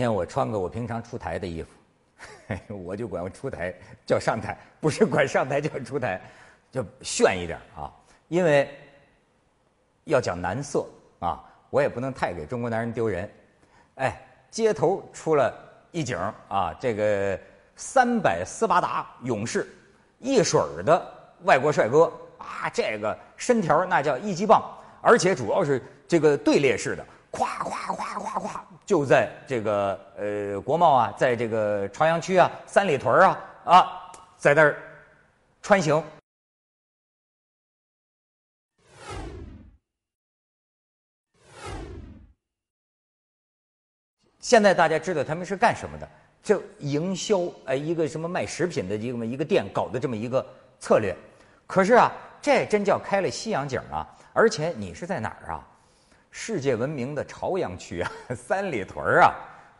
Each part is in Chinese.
天我穿个我平常出台的衣服，我就管出台叫上台，不是管上台叫出台，就炫一点啊。因为要讲男色啊，我也不能太给中国男人丢人。哎，街头出了一景啊，这个三百斯巴达勇士，一水儿的外国帅哥啊，这个身条那叫一级棒，而且主要是这个队列式的。咵咵咵咵咵，就在这个呃国贸啊，在这个朝阳区啊、三里屯啊啊，在那儿穿行。现在大家知道他们是干什么的？就营销，哎，一个什么卖食品的一个一个店搞的这么一个策略。可是啊，这真叫开了西洋景啊！而且你是在哪儿啊？世界闻名的朝阳区啊，三里屯儿啊，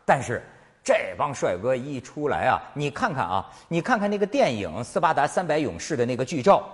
但是这帮帅哥一出来啊，你看看啊，你看看那个电影《斯巴达三百勇士》的那个剧照，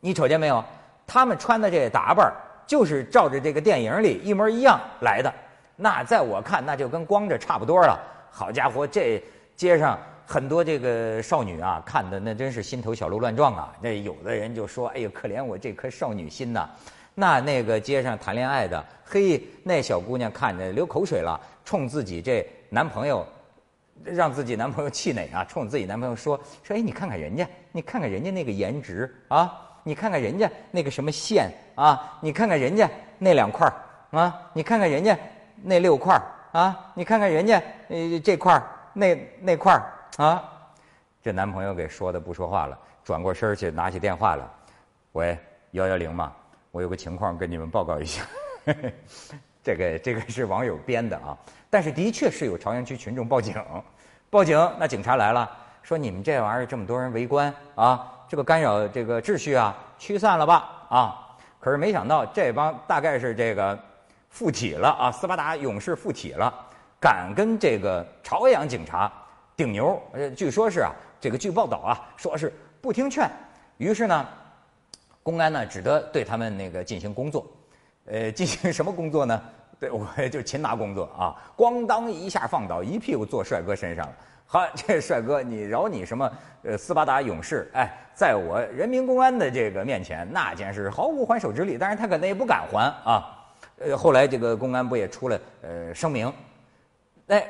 你瞅见没有？他们穿的这打扮就是照着这个电影里一模一样来的。那在我看，那就跟光着差不多了。好家伙，这街上很多这个少女啊，看的那真是心头小鹿乱撞啊。那有的人就说：“哎呦，可怜我这颗少女心呐。”那那个街上谈恋爱的，嘿，那小姑娘看着流口水了，冲自己这男朋友，让自己男朋友气馁啊，冲自己男朋友说说，哎，你看看人家，你看看人家那个颜值啊，你看看人家那个什么线啊，你看看人家那两块儿啊，你看看人家那六块儿啊，你看看人家呃这块儿那那块儿啊，这男朋友给说的不说话了，转过身去拿起电话了，喂，幺幺零嘛。我有个情况跟你们报告一下，这个这个是网友编的啊，但是的确是有朝阳区群众报警，报警那警察来了，说你们这玩意儿这么多人围观啊，这个干扰这个秩序啊，驱散了吧啊，可是没想到这帮大概是这个附体了啊，斯巴达勇士附体了，敢跟这个朝阳警察顶牛，呃，据说是啊，这个据报道啊，说是不听劝，于是呢。公安呢，只得对他们那个进行工作，呃，进行什么工作呢？对，我就擒拿工作啊！咣当一下放倒，一屁股坐帅哥身上了。好，这帅哥，你饶你什么？呃，斯巴达勇士，哎，在我人民公安的这个面前，那简直是毫无还手之力。当然，他可能也不敢还啊。呃，后来这个公安不也出了呃声明？哎，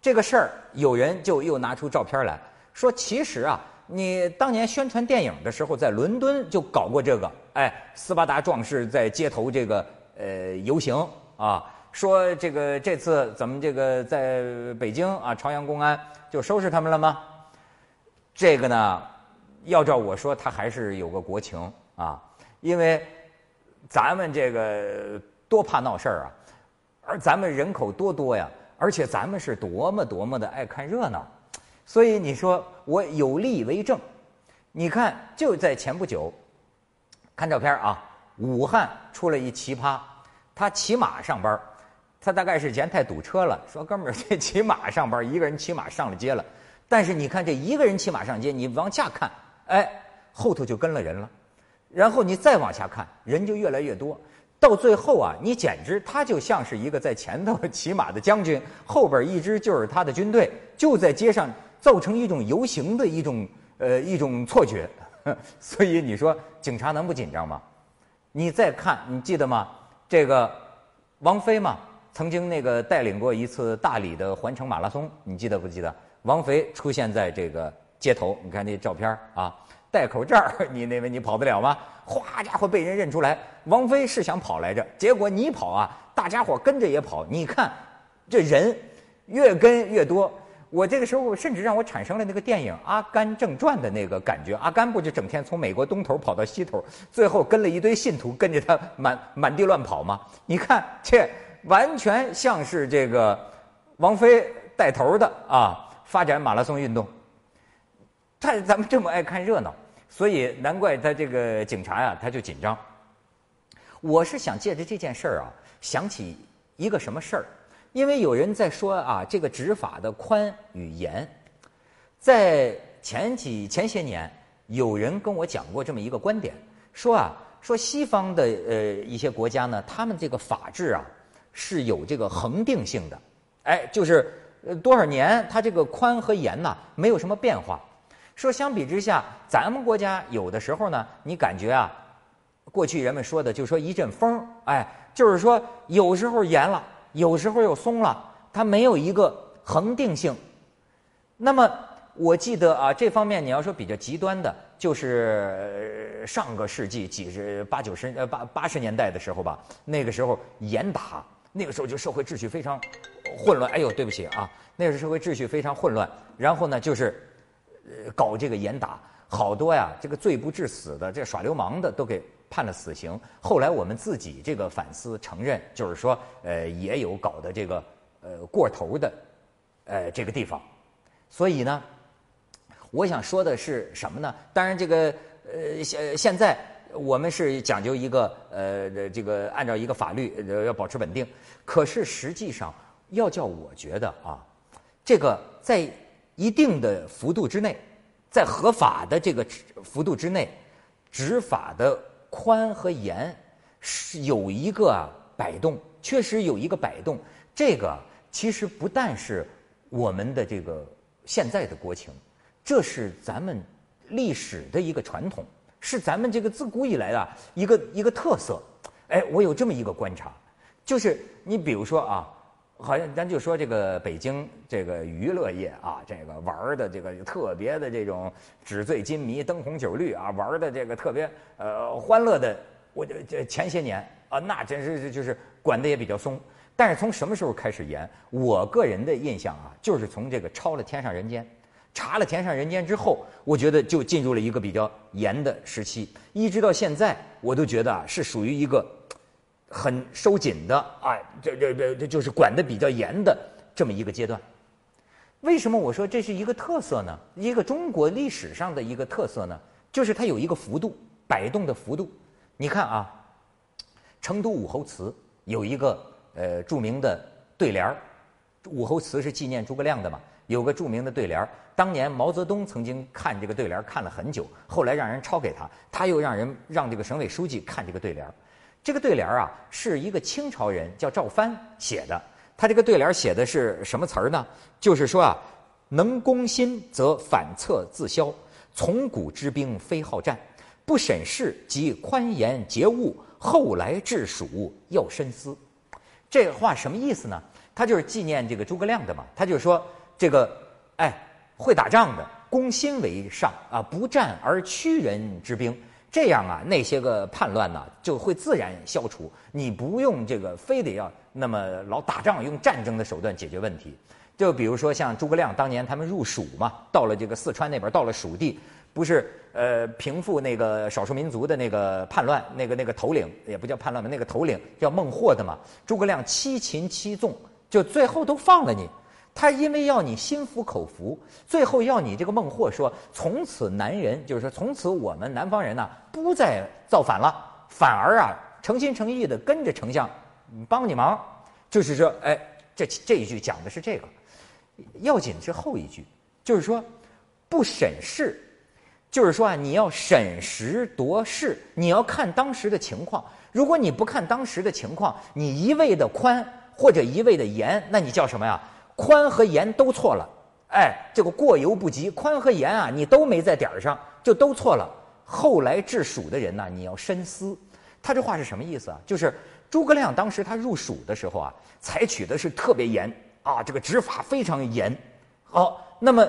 这个事儿，有人就又拿出照片来说，其实啊。你当年宣传电影的时候，在伦敦就搞过这个，哎，斯巴达壮士在街头这个呃游行啊，说这个这次怎么这个在北京啊，朝阳公安就收拾他们了吗？这个呢，要照我说，他还是有个国情啊，因为咱们这个多怕闹事儿啊，而咱们人口多多呀，而且咱们是多么多么的爱看热闹。所以你说我有力为证，你看就在前不久，看照片啊，武汉出了一奇葩，他骑马上班，他大概是嫌太堵车了，说哥们儿这骑马上班，一个人骑马上了街了，但是你看这一个人骑马上街，你往下看，哎，后头就跟了人了，然后你再往下看，人就越来越多。到最后啊，你简直他就像是一个在前头骑马的将军，后边一支就是他的军队，就在街上造成一种游行的一种呃一种错觉。所以你说警察能不紧张吗？你再看，你记得吗？这个王菲嘛，曾经那个带领过一次大理的环城马拉松，你记得不记得？王菲出现在这个街头，你看那照片啊。戴口罩，你那位你跑得了吗？哗家伙被人认出来，王菲是想跑来着，结果你跑啊，大家伙跟着也跑。你看，这人越跟越多。我这个时候甚至让我产生了那个电影《阿甘正传》的那个感觉。阿甘不就整天从美国东头跑到西头，最后跟了一堆信徒跟着他满满地乱跑吗？你看，这完全像是这个王菲带头的啊，发展马拉松运动。他咱们这么爱看热闹。所以难怪他这个警察呀，他就紧张。我是想借着这件事儿啊，想起一个什么事儿？因为有人在说啊，这个执法的宽与严。在前几前些年，有人跟我讲过这么一个观点，说啊，说西方的呃一些国家呢，他们这个法治啊是有这个恒定性的，哎，就是呃多少年，它这个宽和严呐没有什么变化。说相比之下，咱们国家有的时候呢，你感觉啊，过去人们说的就说一阵风，哎，就是说有时候严了，有时候又松了，它没有一个恒定性。那么我记得啊，这方面你要说比较极端的，就是上个世纪几十八九十呃八八十年代的时候吧，那个时候严打，那个时候就社会秩序非常混乱。哎呦，对不起啊，那个时候社会秩序非常混乱。然后呢，就是。呃，搞这个严打，好多呀，这个罪不至死的，这耍流氓的都给判了死刑。后来我们自己这个反思承认，就是说，呃，也有搞的这个呃过头的，呃这个地方。所以呢，我想说的是什么呢？当然，这个呃现现在我们是讲究一个呃这个按照一个法律要保持稳定。可是实际上，要叫我觉得啊，这个在。一定的幅度之内，在合法的这个幅度之内，执法的宽和严是有一个摆动，确实有一个摆动。这个其实不但是我们的这个现在的国情，这是咱们历史的一个传统，是咱们这个自古以来的一个一个特色。哎，我有这么一个观察，就是你比如说啊。好像咱就说这个北京这个娱乐业啊，这个玩的这个特别的这种纸醉金迷、灯红酒绿啊，玩的这个特别呃欢乐的。我这这前些年啊，那真是就是管的也比较松。但是从什么时候开始严？我个人的印象啊，就是从这个抄了《天上人间》，查了《天上人间》之后，我觉得就进入了一个比较严的时期，一直到现在，我都觉得啊，是属于一个。很收紧的，哎，这这这这就是管的比较严的这么一个阶段。为什么我说这是一个特色呢？一个中国历史上的一个特色呢？就是它有一个幅度摆动的幅度。你看啊，成都武侯祠有一个呃著名的对联儿，武侯祠是纪念诸葛亮的嘛，有个著名的对联儿。当年毛泽东曾经看这个对联看了很久，后来让人抄给他，他又让人让这个省委书记看这个对联儿。这个对联儿啊，是一个清朝人叫赵藩写的。他这个对联写的是什么词儿呢？就是说啊，能攻心则反侧自消，从古之兵非好战，不审事即宽严节物，后来治蜀要深思。这话什么意思呢？他就是纪念这个诸葛亮的嘛。他就是说这个，哎，会打仗的，攻心为上啊，不战而屈人之兵。这样啊，那些个叛乱呢就会自然消除。你不用这个非得要那么老打仗，用战争的手段解决问题。就比如说像诸葛亮当年他们入蜀嘛，到了这个四川那边，到了蜀地，不是呃平复那个少数民族的那个叛乱，那个那个头领也不叫叛乱吧，那个头领叫孟获的嘛。诸葛亮七擒七纵，就最后都放了你。他因为要你心服口服，最后要你这个孟获说，从此南人就是说，从此我们南方人呢，不再造反了，反而啊，诚心诚意的跟着丞相帮你忙。就是说，哎，这这一句讲的是这个，要紧是后一句，就是说不审事，就是说啊，你要审时度势，你要看当时的情况。如果你不看当时的情况，你一味的宽或者一味的严，那你叫什么呀？宽和严都错了，哎，这个过犹不及。宽和严啊，你都没在点儿上，就都错了。后来治蜀的人呢，你要深思。他这话是什么意思啊？就是诸葛亮当时他入蜀的时候啊，采取的是特别严啊，这个执法非常严。好，那么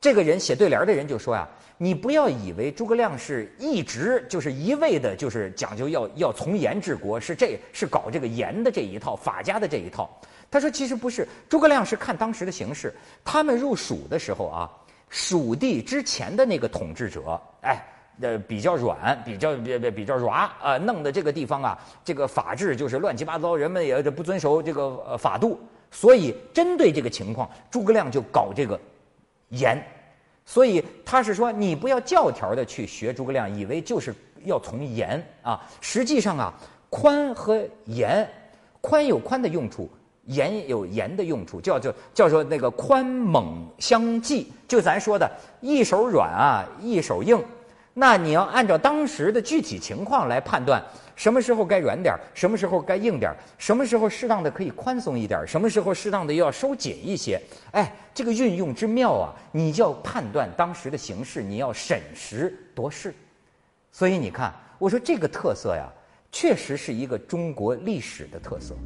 这个人写对联的人就说呀，你不要以为诸葛亮是一直就是一味的，就是讲究要要从严治国，是这是搞这个严的这一套法家的这一套。他说：“其实不是，诸葛亮是看当时的形势。他们入蜀的时候啊，蜀地之前的那个统治者，哎，呃，比较软，比较比比比较软啊，弄的这个地方啊，这个法治就是乱七八糟，人们也不遵守这个呃法度。所以针对这个情况，诸葛亮就搞这个严。所以他是说，你不要教条的去学诸葛亮，以为就是要从严啊。实际上啊，宽和严，宽有宽的用处。”严有严的用处，叫做叫做那个宽猛相济。就咱说的，一手软啊，一手硬，那你要按照当时的具体情况来判断，什么时候该软点，什么时候该硬点，什么时候适当的可以宽松一点，什么时候适当的又要收紧一些。哎，这个运用之妙啊，你就要判断当时的形势，你要审时度势。所以你看，我说这个特色呀，确实是一个中国历史的特色。